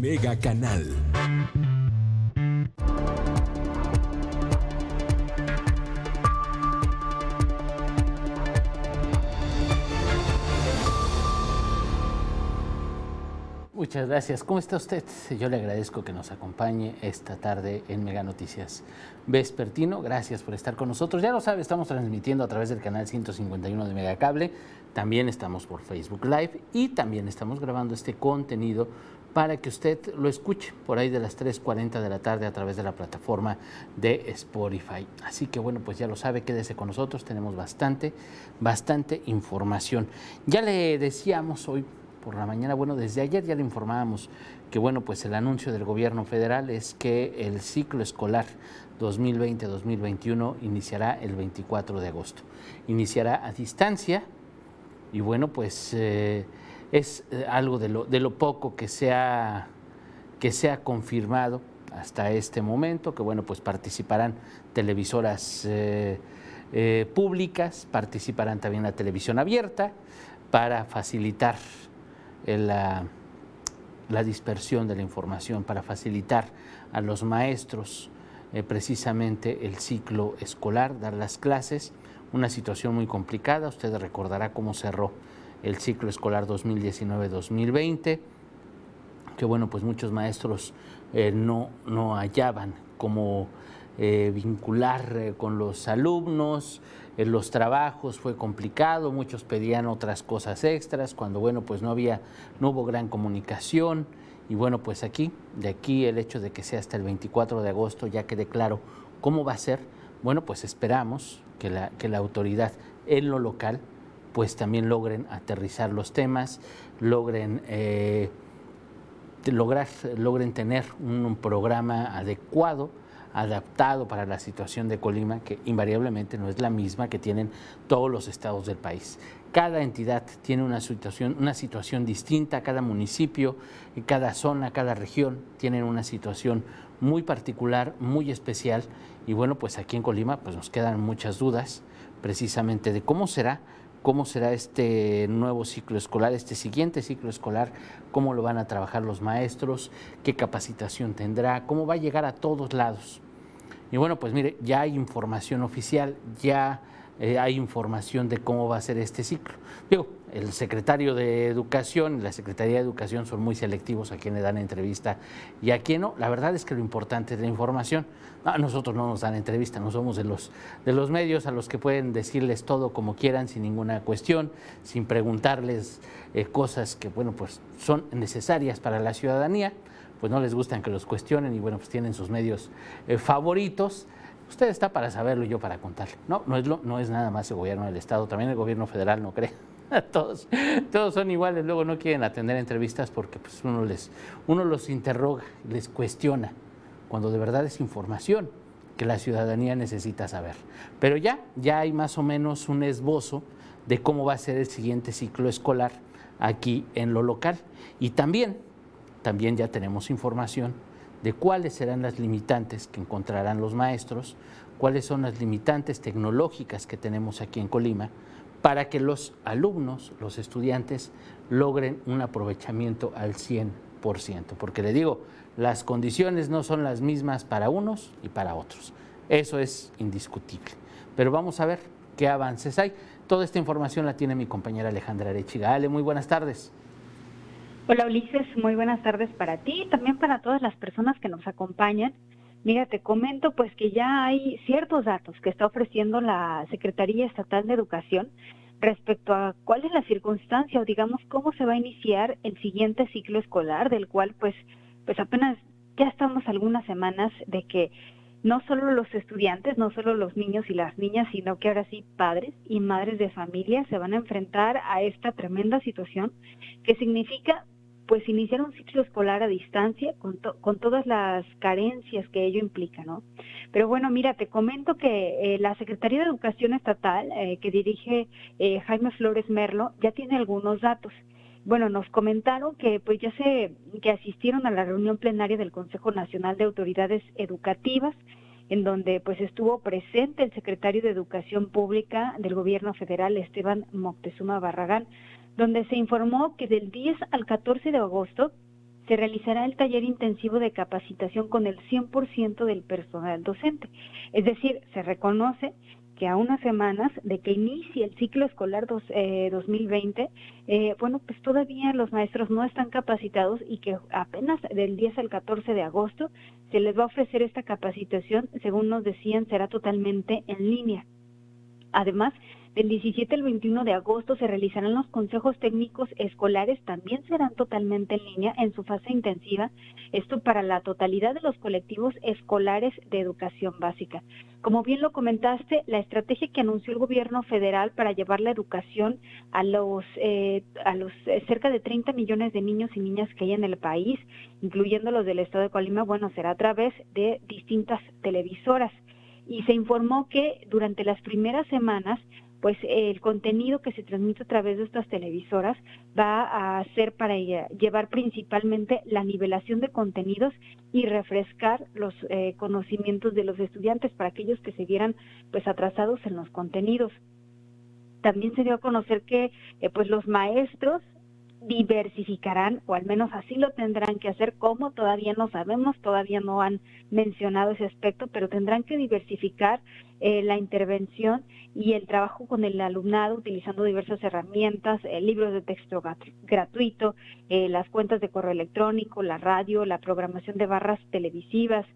Mega Canal. Muchas gracias. ¿Cómo está usted? Yo le agradezco que nos acompañe esta tarde en Mega Noticias Vespertino. Gracias por estar con nosotros. Ya lo sabe, estamos transmitiendo a través del canal 151 de Megacable. También estamos por Facebook Live y también estamos grabando este contenido para que usted lo escuche por ahí de las 3.40 de la tarde a través de la plataforma de Spotify. Así que bueno, pues ya lo sabe, quédese con nosotros, tenemos bastante, bastante información. Ya le decíamos hoy por la mañana, bueno, desde ayer ya le informábamos que bueno, pues el anuncio del gobierno federal es que el ciclo escolar 2020-2021 iniciará el 24 de agosto. Iniciará a distancia y bueno, pues eh, es eh, algo de lo, de lo poco que se, ha, que confirmado hasta este momento, que bueno, pues participarán televisoras eh, públicas, participarán también la televisión abierta para facilitar la, la, dispersión de la información, para facilitar a los maestros precisamente el ciclo escolar, dar las clases una situación muy complicada. Usted recordará cómo cerró el ciclo escolar 2019-2020, que bueno, pues muchos maestros eh, no, no hallaban cómo eh, vincular eh, con los alumnos, los trabajos fue complicado, muchos pedían otras cosas extras, cuando bueno, pues no había, no hubo gran comunicación. Y bueno, pues aquí, de aquí el hecho de que sea hasta el 24 de agosto, ya quede claro cómo va a ser, bueno, pues esperamos que la, que la autoridad en lo local pues también logren aterrizar los temas, logren, eh, lograr, logren tener un, programa adecuado, adaptado para la situación de Colima, que invariablemente no es la misma que tienen todos los estados del país. Cada entidad tiene una situación, una situación distinta, cada municipio, cada zona, cada región tienen una situación muy particular, muy especial. Y bueno, pues aquí en Colima pues nos quedan muchas dudas precisamente de cómo será, cómo será este nuevo ciclo escolar, este siguiente ciclo escolar, cómo lo van a trabajar los maestros, qué capacitación tendrá, cómo va a llegar a todos lados. Y bueno, pues mire, ya hay información oficial, ya eh, hay información de cómo va a ser este ciclo. Digo, el secretario de Educación y la Secretaría de Educación son muy selectivos a quien le dan entrevista y a quien no. La verdad es que lo importante es la información. A nosotros no nos dan entrevista, no somos de los, de los medios a los que pueden decirles todo como quieran, sin ninguna cuestión, sin preguntarles eh, cosas que, bueno, pues son necesarias para la ciudadanía, pues no les gustan que los cuestionen y, bueno, pues tienen sus medios eh, favoritos. Usted está para saberlo y yo para contarle. No, no es, lo, no es nada más el gobierno del Estado, también el gobierno federal, no cree. todos, todos son iguales, luego no quieren atender entrevistas porque pues, uno, les, uno los interroga, les cuestiona, cuando de verdad es información que la ciudadanía necesita saber. Pero ya, ya hay más o menos un esbozo de cómo va a ser el siguiente ciclo escolar aquí en lo local. Y también, también ya tenemos información de cuáles serán las limitantes que encontrarán los maestros, cuáles son las limitantes tecnológicas que tenemos aquí en Colima, para que los alumnos, los estudiantes, logren un aprovechamiento al 100%. Porque le digo, las condiciones no son las mismas para unos y para otros. Eso es indiscutible. Pero vamos a ver qué avances hay. Toda esta información la tiene mi compañera Alejandra Arechiga. Ale, muy buenas tardes. Hola Ulises, muy buenas tardes para ti y también para todas las personas que nos acompañan. Mira, te comento pues que ya hay ciertos datos que está ofreciendo la Secretaría Estatal de Educación respecto a cuál es la circunstancia o digamos cómo se va a iniciar el siguiente ciclo escolar del cual pues pues apenas ya estamos algunas semanas de que no solo los estudiantes, no solo los niños y las niñas, sino que ahora sí padres y madres de familia se van a enfrentar a esta tremenda situación que significa pues iniciar un ciclo escolar a distancia con, con todas las carencias que ello implica, ¿no? Pero bueno, mira, te comento que eh, la Secretaría de Educación Estatal, eh, que dirige eh, Jaime Flores Merlo, ya tiene algunos datos. Bueno, nos comentaron que pues ya se que asistieron a la reunión plenaria del Consejo Nacional de Autoridades Educativas, en donde pues estuvo presente el secretario de Educación Pública del Gobierno Federal, Esteban Moctezuma Barragán, donde se informó que del 10 al 14 de agosto se realizará el taller intensivo de capacitación con el 100% del personal docente. Es decir, se reconoce que a unas semanas de que inicie el ciclo escolar dos, 2020, eh, eh, bueno, pues todavía los maestros no están capacitados y que apenas del 10 al 14 de agosto se les va a ofrecer esta capacitación, según nos decían, será totalmente en línea. Además, del 17 al 21 de agosto se realizarán los consejos técnicos escolares, también serán totalmente en línea en su fase intensiva, esto para la totalidad de los colectivos escolares de educación básica. Como bien lo comentaste, la estrategia que anunció el gobierno federal para llevar la educación a los, eh, a los eh, cerca de 30 millones de niños y niñas que hay en el país, incluyendo los del estado de Colima, bueno, será a través de distintas televisoras. Y se informó que durante las primeras semanas pues el contenido que se transmite a través de estas televisoras va a ser para llevar principalmente la nivelación de contenidos y refrescar los eh, conocimientos de los estudiantes para aquellos que se vieran pues atrasados en los contenidos. También se dio a conocer que eh, pues los maestros diversificarán, o al menos así lo tendrán que hacer, como todavía no sabemos, todavía no han mencionado ese aspecto, pero tendrán que diversificar eh, la intervención y el trabajo con el alumnado utilizando diversas herramientas, eh, libros de texto gratuito, eh, las cuentas de correo electrónico, la radio, la programación de barras televisivas,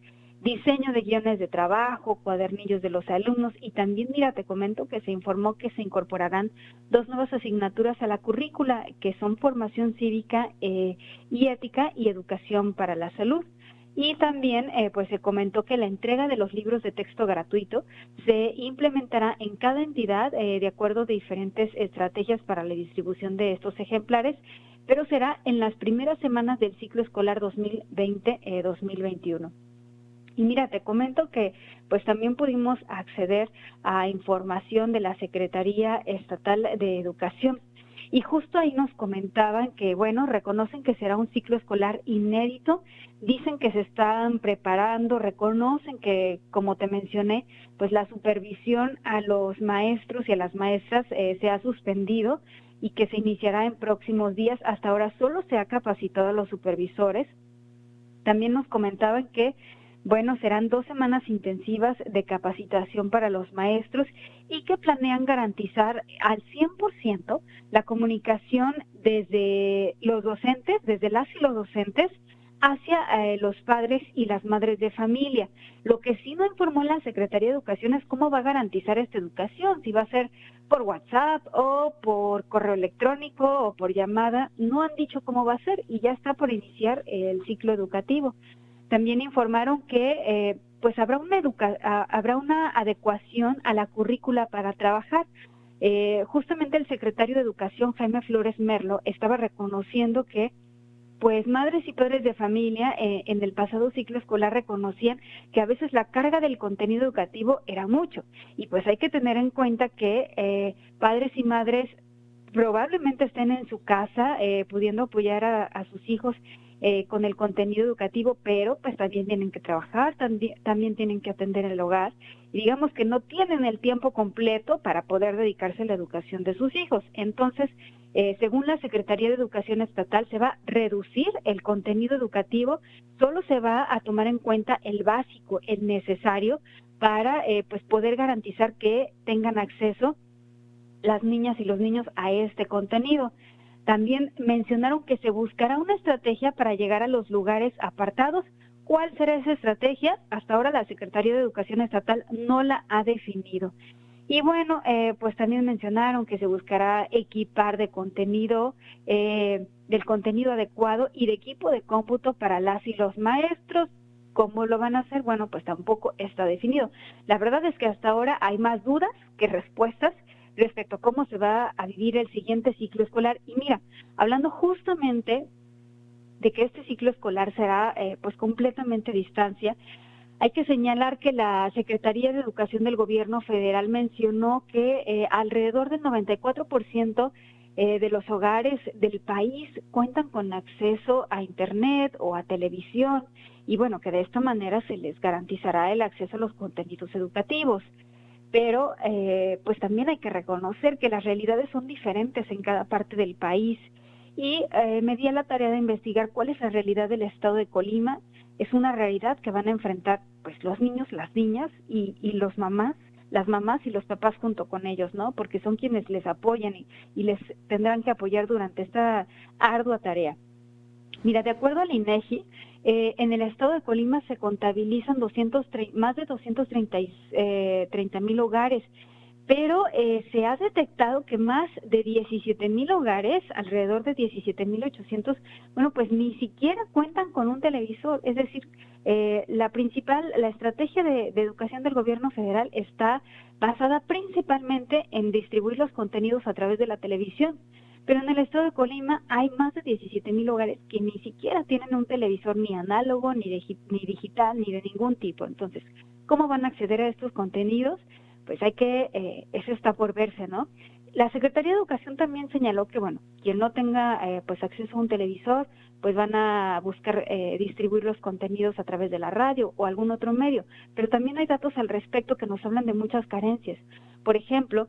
diseño de guiones de trabajo, cuadernillos de los alumnos y también, mira, te comento que se informó que se incorporarán dos nuevas asignaturas a la currícula, que son formación cívica eh, y ética y educación para la salud. Y también eh, pues se comentó que la entrega de los libros de texto gratuito se implementará en cada entidad eh, de acuerdo a diferentes estrategias para la distribución de estos ejemplares, pero será en las primeras semanas del ciclo escolar 2020-2021. Y mira, te comento que pues también pudimos acceder a información de la Secretaría Estatal de Educación. Y justo ahí nos comentaban que, bueno, reconocen que será un ciclo escolar inédito, dicen que se están preparando, reconocen que, como te mencioné, pues la supervisión a los maestros y a las maestras eh, se ha suspendido y que se iniciará en próximos días. Hasta ahora solo se ha capacitado a los supervisores. También nos comentaban que bueno, serán dos semanas intensivas de capacitación para los maestros y que planean garantizar al 100% la comunicación desde los docentes, desde las y los docentes, hacia eh, los padres y las madres de familia. Lo que sí no informó la Secretaría de Educación es cómo va a garantizar esta educación, si va a ser por WhatsApp o por correo electrónico o por llamada. No han dicho cómo va a ser y ya está por iniciar el ciclo educativo. También informaron que eh, pues habrá una, adecuación a la currícula para trabajar. Eh, justamente el secretario de Educación, Jaime Flores Merlo, estaba reconociendo que pues madres y padres de familia eh, en el pasado ciclo escolar reconocían que a veces la carga del contenido educativo era mucho y pues hay que tener en cuenta que padres y madres probablemente estén en su casa pudiendo apoyar a, sus hijos eh, con el contenido educativo, pero pues también tienen que trabajar, también, tienen que atender el hogar y digamos que no tienen el tiempo completo para poder dedicarse a la educación de sus hijos. Entonces, eh, según la Secretaría de Educación Estatal, se va a reducir el contenido educativo, solo se va a tomar en cuenta el básico, el necesario para eh, pues poder garantizar que tengan acceso las niñas y los niños a este contenido. También mencionaron que se buscará una estrategia para llegar a los lugares apartados. ¿Cuál será esa estrategia? Hasta ahora la Secretaría de Educación Estatal no la ha definido. Y bueno, eh, pues también mencionaron que se buscará equipar de contenido, eh, del contenido adecuado y de equipo de cómputo para las y los maestros. ¿Cómo lo van a hacer? Bueno, pues tampoco está definido. La verdad es que hasta ahora hay más dudas que respuestas respecto a cómo se va a vivir el siguiente ciclo escolar. Y mira, hablando justamente de que este ciclo escolar será eh, pues completamente a distancia, hay que señalar que la Secretaría de Educación del Gobierno Federal mencionó que eh, alrededor del 94% eh, de los hogares del país cuentan con acceso a Internet o a televisión y bueno, que de esta manera se les garantizará el acceso a los contenidos educativos pero eh, pues también hay que reconocer que las realidades son diferentes en cada parte del país y eh, me di a la tarea de investigar cuál es la realidad del estado de Colima. Es una realidad que van a enfrentar pues los niños, las niñas y, los mamás las mamás y los papás junto con ellos, ¿no? Porque son quienes les apoyan y, y, les tendrán que apoyar durante esta ardua tarea. Mira, de acuerdo al INEGI, eh, en el estado de Colima se contabilizan 200, más de 230 eh, mil hogares, pero eh, se ha detectado que más de 17 mil hogares, alrededor de 17 mil 800, bueno, pues ni siquiera cuentan con un televisor. Es decir, la principal, la estrategia de educación del gobierno federal está basada principalmente en distribuir los contenidos a través de la televisión. Pero en el estado de Colima hay más de 17 mil hogares que ni siquiera tienen un televisor ni análogo, ni, ni digital, ni de ningún tipo. Entonces, ¿cómo van a acceder a estos contenidos? Pues hay que, eh, eso está por verse, ¿no? La Secretaría de Educación también señaló que, bueno, quien no tenga eh, pues acceso a un televisor, pues van a buscar eh, distribuir los contenidos a través de la radio o algún otro medio. Pero también hay datos al respecto que nos hablan de muchas carencias. Por ejemplo,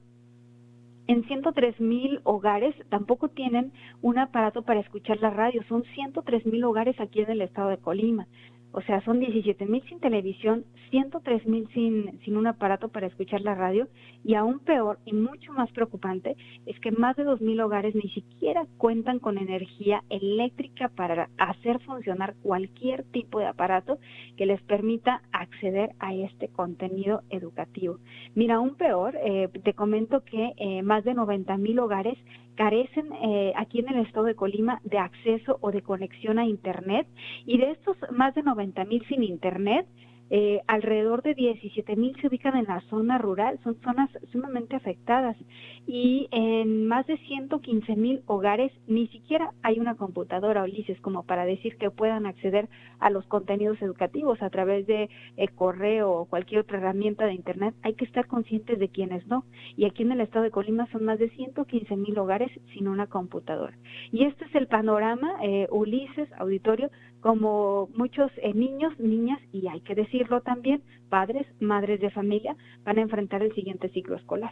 en 103 mil hogares tampoco tienen un aparato para escuchar la radio. Son 103 mil hogares aquí en el estado de Colima. O sea, son 17 mil sin televisión, 103 mil sin, sin un aparato para escuchar la radio y aún peor y mucho más preocupante es que más de 2 mil hogares ni siquiera cuentan con energía eléctrica para hacer funcionar cualquier tipo de aparato que les permita acceder a este contenido educativo. Mira, aún peor, eh, te comento que eh, más de 90 mil hogares carecen eh, aquí en el estado de Colima de acceso o de conexión a Internet y de estos más de 90 mil sin Internet, eh, alrededor de 17 mil se ubican en la zona rural, son zonas sumamente afectadas y en más de 115 mil hogares ni siquiera hay una computadora, Ulises, como para decir que puedan acceder a los contenidos educativos a través de eh, correo o cualquier otra herramienta de Internet. Hay que estar conscientes de quienes no. Y aquí en el estado de Colima son más de 115 mil hogares sin una computadora. Y este es el panorama, eh, Ulises, auditorio, como muchos eh, niños, niñas, y hay que decirlo también, padres, madres de familia, van a enfrentar el siguiente ciclo escolar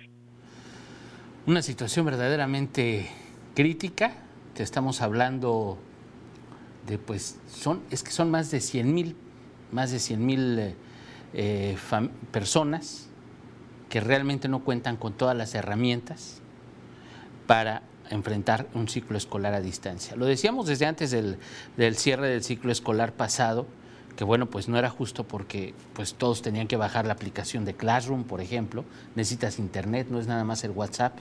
una situación verdaderamente crítica. Te estamos hablando de, pues, son, es que son más de 100 mil, más de 100 mil eh, eh, personas que realmente no cuentan con todas las herramientas para enfrentar un ciclo escolar a distancia. Lo decíamos desde antes del, del, cierre del ciclo escolar pasado, que bueno, pues no era justo porque pues todos tenían que bajar la aplicación de Classroom, por ejemplo, necesitas internet, no es nada más el WhatsApp.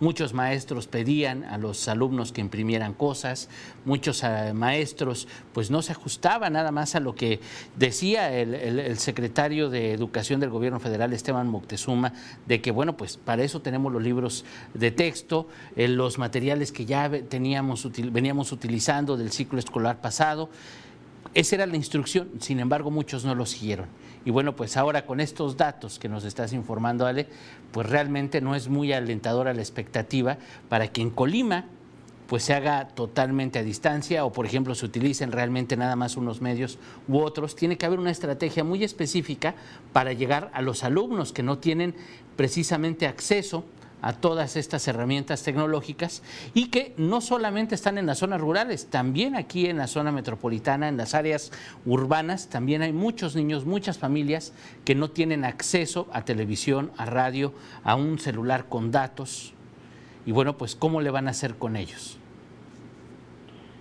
Muchos maestros pedían a los alumnos que imprimieran cosas, muchos eh, maestros pues no se ajustaban nada más a lo que decía el, secretario de Educación del Gobierno Federal, Esteban Moctezuma, de que bueno, pues para eso tenemos los libros de texto, eh, los materiales que ya teníamos, veníamos utilizando del ciclo escolar pasado. Esa era la instrucción, sin embargo muchos no lo siguieron. Y bueno, pues ahora con estos datos que nos estás informando, Ale, pues realmente no es muy alentadora la expectativa para que en Colima pues se haga totalmente a distancia o por ejemplo se utilicen realmente nada más unos medios u otros, tiene que haber una estrategia muy específica para llegar a los alumnos que no tienen precisamente acceso a todas estas herramientas tecnológicas y que no solamente están en las zonas rurales, también aquí en la zona metropolitana, en las áreas urbanas, también hay muchos niños, muchas familias que no tienen acceso a televisión, a radio, a un celular con datos. Y bueno, pues ¿cómo le van a hacer con ellos?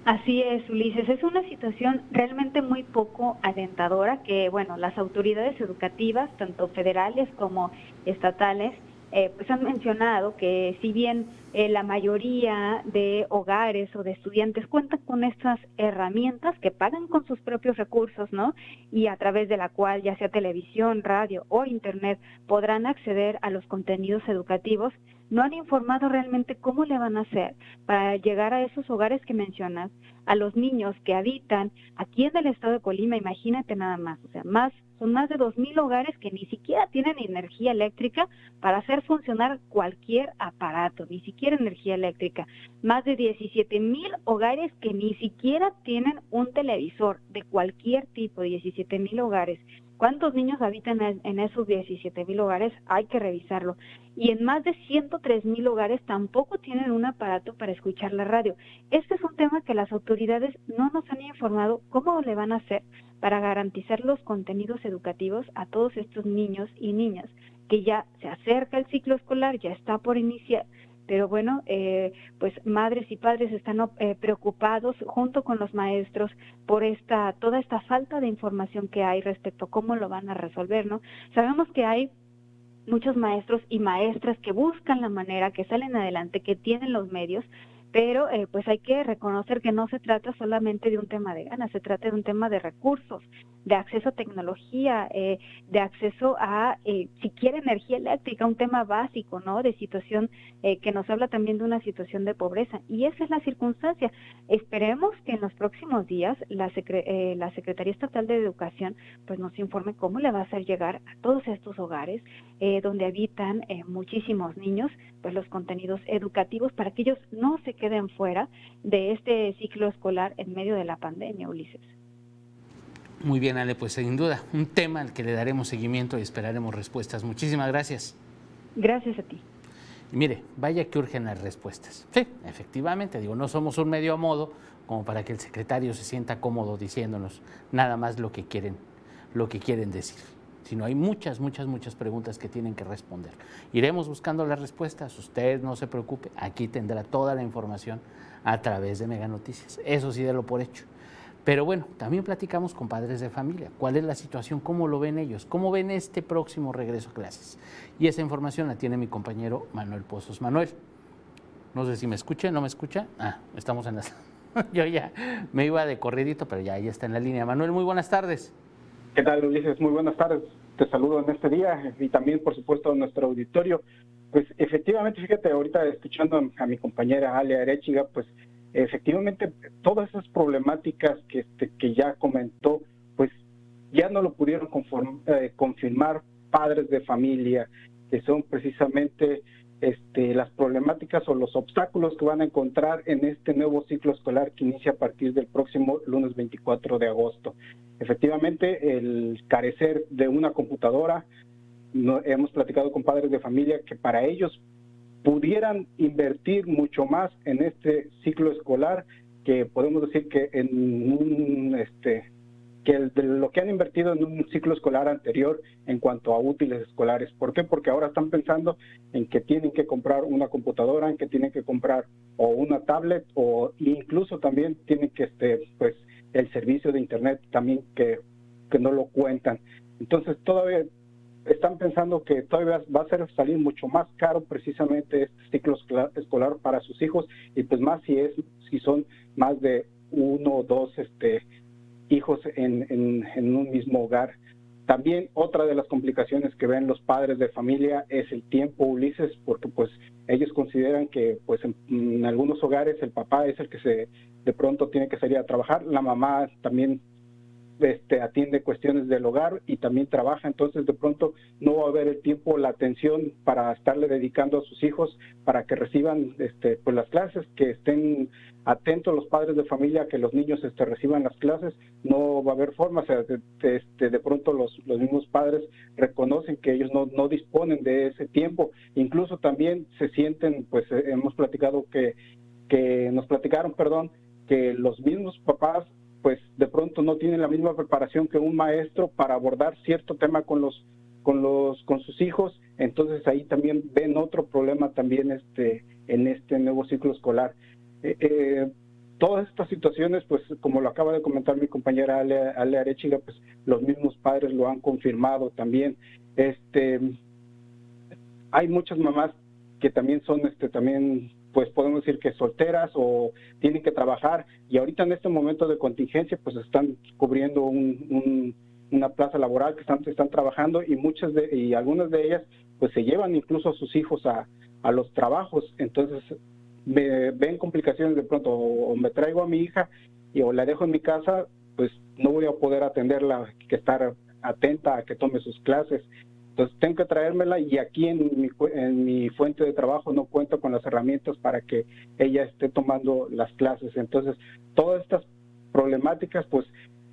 Así es, Ulises. Es una situación realmente muy poco alentadora que, bueno, las autoridades educativas, tanto federales como estatales, eh, pues han mencionado que si bien eh, la mayoría de hogares o de estudiantes cuentan con estas herramientas que pagan con sus propios recursos, ¿no? Y a través de la cual, ya sea televisión, radio o internet, podrán acceder a los contenidos educativos, no han informado realmente cómo le van a hacer para llegar a esos hogares que mencionas, a los niños que habitan aquí en el estado de Colima, imagínate nada más, o sea, más son más de 2.000 hogares que ni siquiera tienen energía eléctrica para hacer funcionar cualquier aparato, ni siquiera energía eléctrica. Más de 17 mil hogares que ni siquiera tienen un televisor de cualquier tipo, 17 mil hogares. ¿Cuántos niños habitan en esos 17 mil hogares? Hay que revisarlo. Y en más de 103 mil hogares tampoco tienen un aparato para escuchar la radio. Este es un tema que las autoridades no nos han informado cómo le van a hacer para garantizar los contenidos educativos a todos estos niños y niñas que ya se acerca el ciclo escolar, ya está por iniciar, pero bueno, eh, pues madres y padres están eh, preocupados junto con los maestros por esta toda esta falta de información que hay respecto a cómo lo van a resolver, ¿no? Sabemos que hay muchos maestros y maestras que buscan la manera, que salen adelante, que tienen los medios, pero eh, pues hay que reconocer que no se trata solamente de un tema de ganas, se trata de un tema de recursos, de acceso a tecnología, eh, de acceso a, eh, si quiere, energía eléctrica, un tema básico, ¿no? De situación eh, que nos habla también de una situación de pobreza. Y esa es la circunstancia. Esperemos que en los próximos días la, la Secretaría Estatal de Educación pues nos informe cómo le va a hacer llegar a todos estos hogares donde habitan muchísimos niños, pues los contenidos educativos para que ellos no se queden fuera de este ciclo escolar en medio de la pandemia, Ulises. Muy bien, Ale, pues sin duda, un tema al que le daremos seguimiento y esperaremos respuestas. Muchísimas gracias. Gracias a ti. Y mire, vaya que urgen las respuestas. Sí, efectivamente, digo, no somos un medio a modo como para que el secretario se sienta cómodo diciéndonos nada más lo que quieren, lo que quieren decir. Sino hay muchas, muchas, muchas preguntas que tienen que responder. Iremos buscando las respuestas. Usted no se preocupe, aquí tendrá toda la información a través de Mega Noticias. Eso sí, de lo por hecho. Pero bueno, también platicamos con padres de familia. ¿Cuál es la situación? ¿Cómo lo ven ellos? ¿Cómo ven este próximo regreso a clases? Y esa información la tiene mi compañero Manuel Pozos. Manuel, no sé si me escucha, ¿no me escucha? Ah, estamos en la... Yo ya me iba de corridito, pero ya, ya está en la línea. Manuel, muy buenas tardes. ¿Qué tal, Ulises? Muy buenas tardes. Te saludo en este día y también, por supuesto, a nuestro auditorio. Pues efectivamente, fíjate, ahorita escuchando a mi compañera Alia Arechiga, pues efectivamente todas esas problemáticas que, este, que ya comentó, pues ya no lo pudieron eh, confirmar padres de familia, que son precisamente este, las problemáticas o los obstáculos que van a encontrar en este nuevo ciclo escolar que inicia a partir del próximo lunes 24 de agosto. Efectivamente, el carecer de una computadora, no, hemos platicado con padres de familia que para ellos pudieran invertir mucho más en este ciclo escolar que podemos decir que en un este que de lo que han invertido en un ciclo escolar anterior en cuanto a útiles escolares. ¿Por qué? Porque ahora están pensando en que tienen que comprar una computadora, en que tienen que comprar o una tablet o incluso también tienen que este pues el servicio de internet también que, que no lo cuentan. Entonces todavía están pensando que todavía va a ser salir mucho más caro precisamente este ciclo escolar para sus hijos y pues más si es si son más de uno o dos este hijos en, en, un mismo hogar. También otra de las complicaciones que ven los padres de familia es el tiempo, Ulises, porque pues ellos consideran que pues en, algunos hogares el papá es el que se de pronto tiene que salir a trabajar, la mamá también este, atiende cuestiones del hogar y también trabaja, entonces de pronto no va a haber el tiempo, la atención para estarle dedicando a sus hijos para que reciban este, pues las clases, que estén atentos los padres de familia que los niños este, reciban las clases, no va a haber forma, o sea, de, este, de pronto los, los mismos padres reconocen que ellos no, no disponen de ese tiempo, incluso también se sienten, pues eh, hemos platicado que, que nos platicaron, perdón, que los mismos papás pues de pronto no tienen la misma preparación que un maestro para abordar cierto tema con los con los con sus hijos entonces ahí también ven otro problema también este en este nuevo ciclo escolar. Eh, eh, todas estas situaciones pues como lo acaba de comentar mi compañera Ale, Ale pues los mismos padres lo han confirmado también. Este hay muchas mamás que también son este también pues podemos decir que solteras o tienen que trabajar. Y ahorita en este momento de contingencia pues están cubriendo una plaza laboral que están, trabajando y muchas de, y algunas de ellas pues se llevan incluso a sus hijos a, a los trabajos. Entonces me ven complicaciones de pronto o, me traigo a mi hija y o la dejo en mi casa pues no voy a poder atenderla que estar atenta a que tome sus clases Entonces tengo que traérmela y aquí en mi, en mi fuente de trabajo no cuento con las herramientas para que ella esté tomando las clases. Entonces, todas estas problemáticas, pues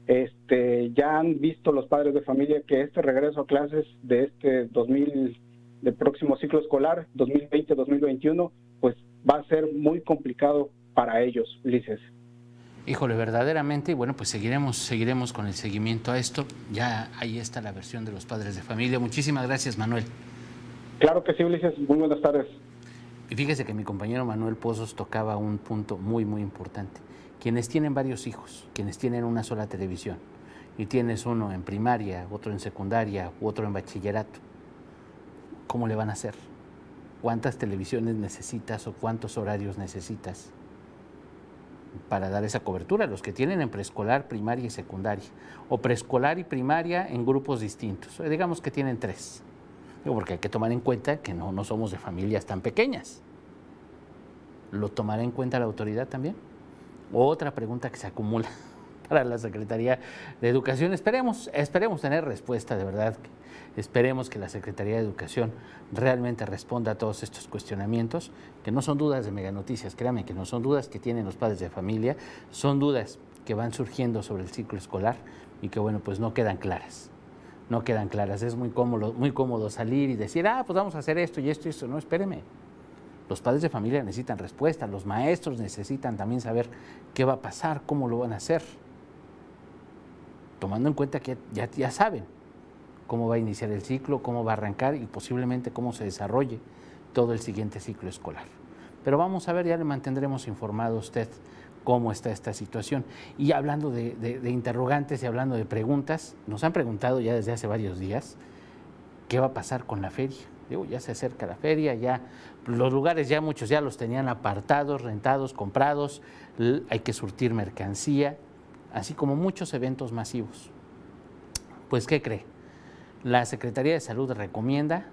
este, ya han visto los padres de familia que este regreso a clases de este 2000, del próximo ciclo escolar, 2020-2021, pues va a ser muy complicado para ellos, Ulises. Híjole, verdaderamente, y bueno, pues seguiremos, seguiremos con el seguimiento a esto. Ya ahí está la versión de los padres de familia. Muchísimas gracias, Manuel. Claro que sí, Ulises. Muy buenas tardes. Y fíjese que mi compañero Manuel Pozos tocaba un punto muy, muy importante. Quienes tienen varios hijos, quienes tienen una sola televisión, y tienes uno en primaria, otro en secundaria, otro en bachillerato, ¿cómo le van a hacer? ¿Cuántas televisiones necesitas o cuántos horarios necesitas? Para dar esa cobertura, los que tienen en preescolar, primaria y secundaria, o preescolar y primaria en grupos distintos, eh, digamos que tienen tres, porque hay que tomar en cuenta que no, no somos de familias tan pequeñas. ¿Lo tomará en cuenta la autoridad también? Otra pregunta que se acumula para la Secretaría de Educación. Esperemos, esperemos tener respuesta de verdad. Esperemos que la Secretaría de Educación realmente responda a todos estos cuestionamientos, que no son dudas de mega noticias, créanme que no son dudas que tienen los padres de familia, son dudas que van surgiendo sobre el ciclo escolar y que bueno, pues no quedan claras. No quedan claras. Es muy cómodo, muy cómodo salir y decir, ah, pues vamos a hacer esto y esto y esto. No, espéreme. Los padres de familia necesitan respuesta, los maestros necesitan también saber qué va a pasar, cómo lo van a hacer. Tomando en cuenta que ya, saben, cómo va a iniciar el ciclo, cómo va a arrancar y posiblemente cómo se desarrolle todo el siguiente ciclo escolar. Pero vamos a ver, ya le mantendremos informado a usted cómo está esta situación. Y hablando de, interrogantes y hablando de preguntas, nos han preguntado ya desde hace varios días qué va a pasar con la feria. Digo, ya se acerca la feria, ya los lugares ya muchos ya los tenían apartados, rentados, comprados, hay que surtir mercancía, así como muchos eventos masivos. Pues, ¿qué cree? La Secretaría de Salud recomienda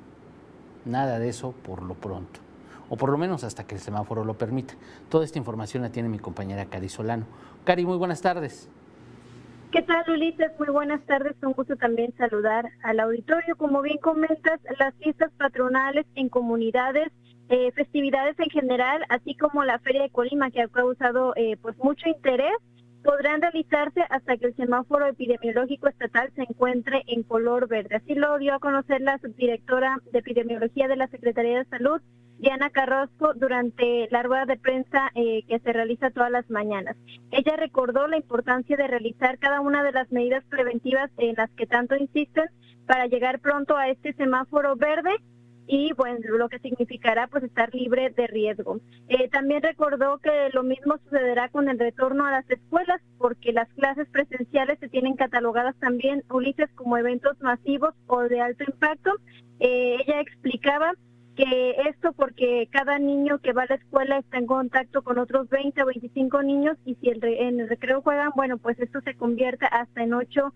nada de eso por lo pronto, o por lo menos hasta que el semáforo lo permita. Toda esta información la tiene mi compañera Cari Solano. Cari, muy buenas tardes. ¿Qué tal, Ulises? Muy buenas tardes. Un gusto también saludar al auditorio. Como bien comentas, las fiestas patronales en comunidades, eh, festividades en general, así como la Feria de Colima, que ha causado eh, pues mucho interés, podrán realizarse hasta que el semáforo epidemiológico estatal se encuentre en color verde. Así lo dio a conocer la subdirectora de epidemiología de la Secretaría de Salud, Diana Carrasco, durante la rueda de prensa eh, que se realiza todas las mañanas. Ella recordó la importancia de realizar cada una de las medidas preventivas en las que tanto insisten para llegar pronto a este semáforo verde y bueno, lo que significará pues estar libre de riesgo. Eh, también recordó que lo mismo sucederá con el retorno a las escuelas porque las clases presenciales se tienen catalogadas también, Ulises, como eventos masivos o de alto impacto. Eh, ella explicaba que esto porque cada niño que va a la escuela está en contacto con otros 20 o 25 niños y si el en el recreo juegan, bueno, pues esto se convierte hasta en 8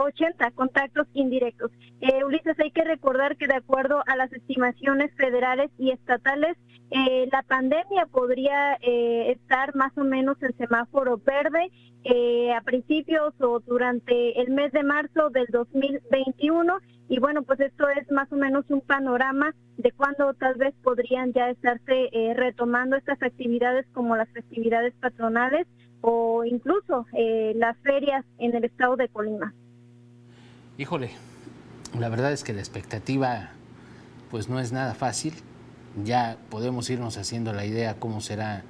80 contactos indirectos. Eh, Ulises, hay que recordar que de acuerdo a las estimaciones federales y estatales, eh, la pandemia podría eh, estar más o menos en semáforo verde eh, a principios o durante el mes de marzo del 2021. Y bueno, pues esto es más o menos un panorama de cuándo tal vez podrían ya estarse retomando estas actividades como las festividades patronales o incluso las ferias en el estado de Colima. Híjole, la verdad es que la expectativa pues no es nada fácil. Ya podemos irnos haciendo la idea cómo será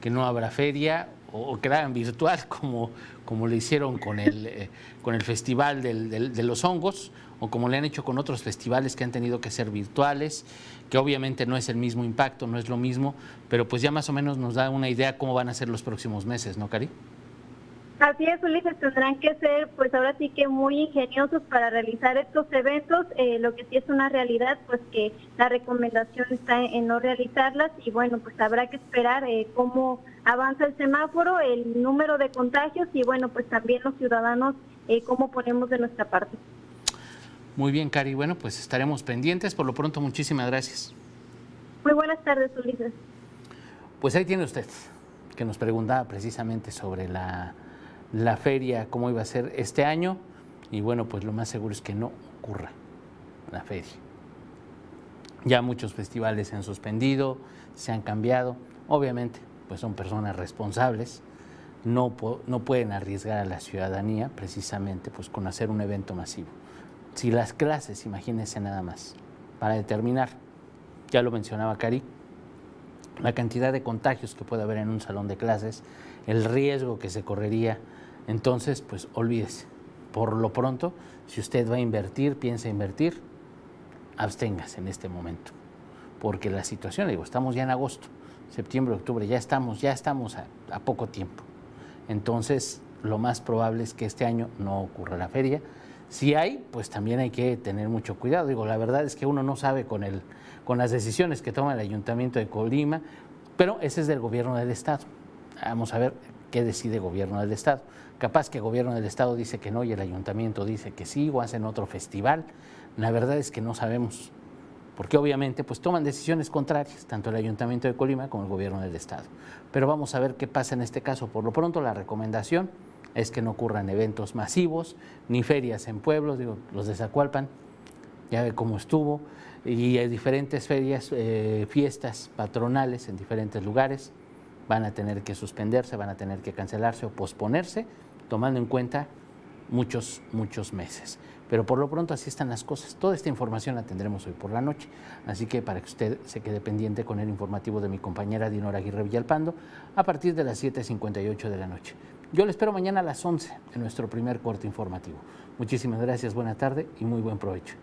que no habrá feria o, que la virtual como, como le hicieron con el, eh, con el Festival de los Hongos o como le han hecho con otros festivales que han tenido que ser virtuales, que obviamente no es el mismo impacto, no es lo mismo, pero pues ya más o menos nos da una idea cómo van a ser los próximos meses, ¿no, Cari? Así es, Ulises, tendrán que ser, pues ahora sí que muy ingeniosos para realizar estos eventos. Eh, lo que sí es una realidad, pues que la recomendación está en no realizarlas y bueno, pues habrá que esperar eh, cómo avanza el semáforo, el número de contagios y bueno, pues también los ciudadanos eh, cómo ponemos de nuestra parte. Muy bien, Cari. Bueno, pues estaremos pendientes. Por lo pronto, muchísimas gracias. Muy buenas tardes, Ulises. Pues ahí tiene usted, que nos preguntaba precisamente sobre la la feria, cómo iba a ser este año, y bueno, pues lo más seguro es que no ocurra. la feria. Ya muchos festivales se han suspendido, se han cambiado. Obviamente, pues son personas responsables, no, no pueden arriesgar a la ciudadanía precisamente pues, con hacer un evento masivo. Si las clases, imagínense nada más, para determinar, ya lo mencionaba Cari, la cantidad de contagios que puede haber en un salón de clases, el riesgo que se correría, entonces pues olvídese. Por lo pronto, si usted va a invertir, piensa invertir, absténgase en este momento, porque la situación, digo, estamos ya en agosto, septiembre, octubre, ya estamos, ya estamos a, a poco tiempo. Entonces, lo más probable es que este año no ocurra la feria. Si hay, pues también hay que tener mucho cuidado. Digo, la verdad es que uno no sabe con, el, con las decisiones que toma el Ayuntamiento de Colima, pero ese es del gobierno del Estado. Vamos a ver qué decide el gobierno del Estado. Capaz que el gobierno del Estado dice que no y el ayuntamiento dice que sí o hacen otro festival. La verdad es que no sabemos, porque obviamente pues toman decisiones contrarias, tanto el ayuntamiento de Colima como el gobierno del Estado. Pero vamos a ver qué pasa en este caso. Por lo pronto la recomendación es que no ocurran eventos masivos, ni ferias en pueblos, digo, los de Zacualpan, ya ve cómo estuvo, y hay diferentes ferias, eh, fiestas patronales en diferentes lugares van a tener que suspenderse, van a tener que cancelarse o posponerse tomando en cuenta muchos, muchos meses. Pero por lo pronto así están las cosas. Toda esta información la tendremos hoy por la noche. Así que para que usted se quede pendiente con el informativo de mi compañera Dinora Aguirre Villalpando a partir de las 7.58 de la noche. Yo le espero mañana a las 11 en nuestro primer corte informativo. Muchísimas gracias, buena tarde y muy buen provecho.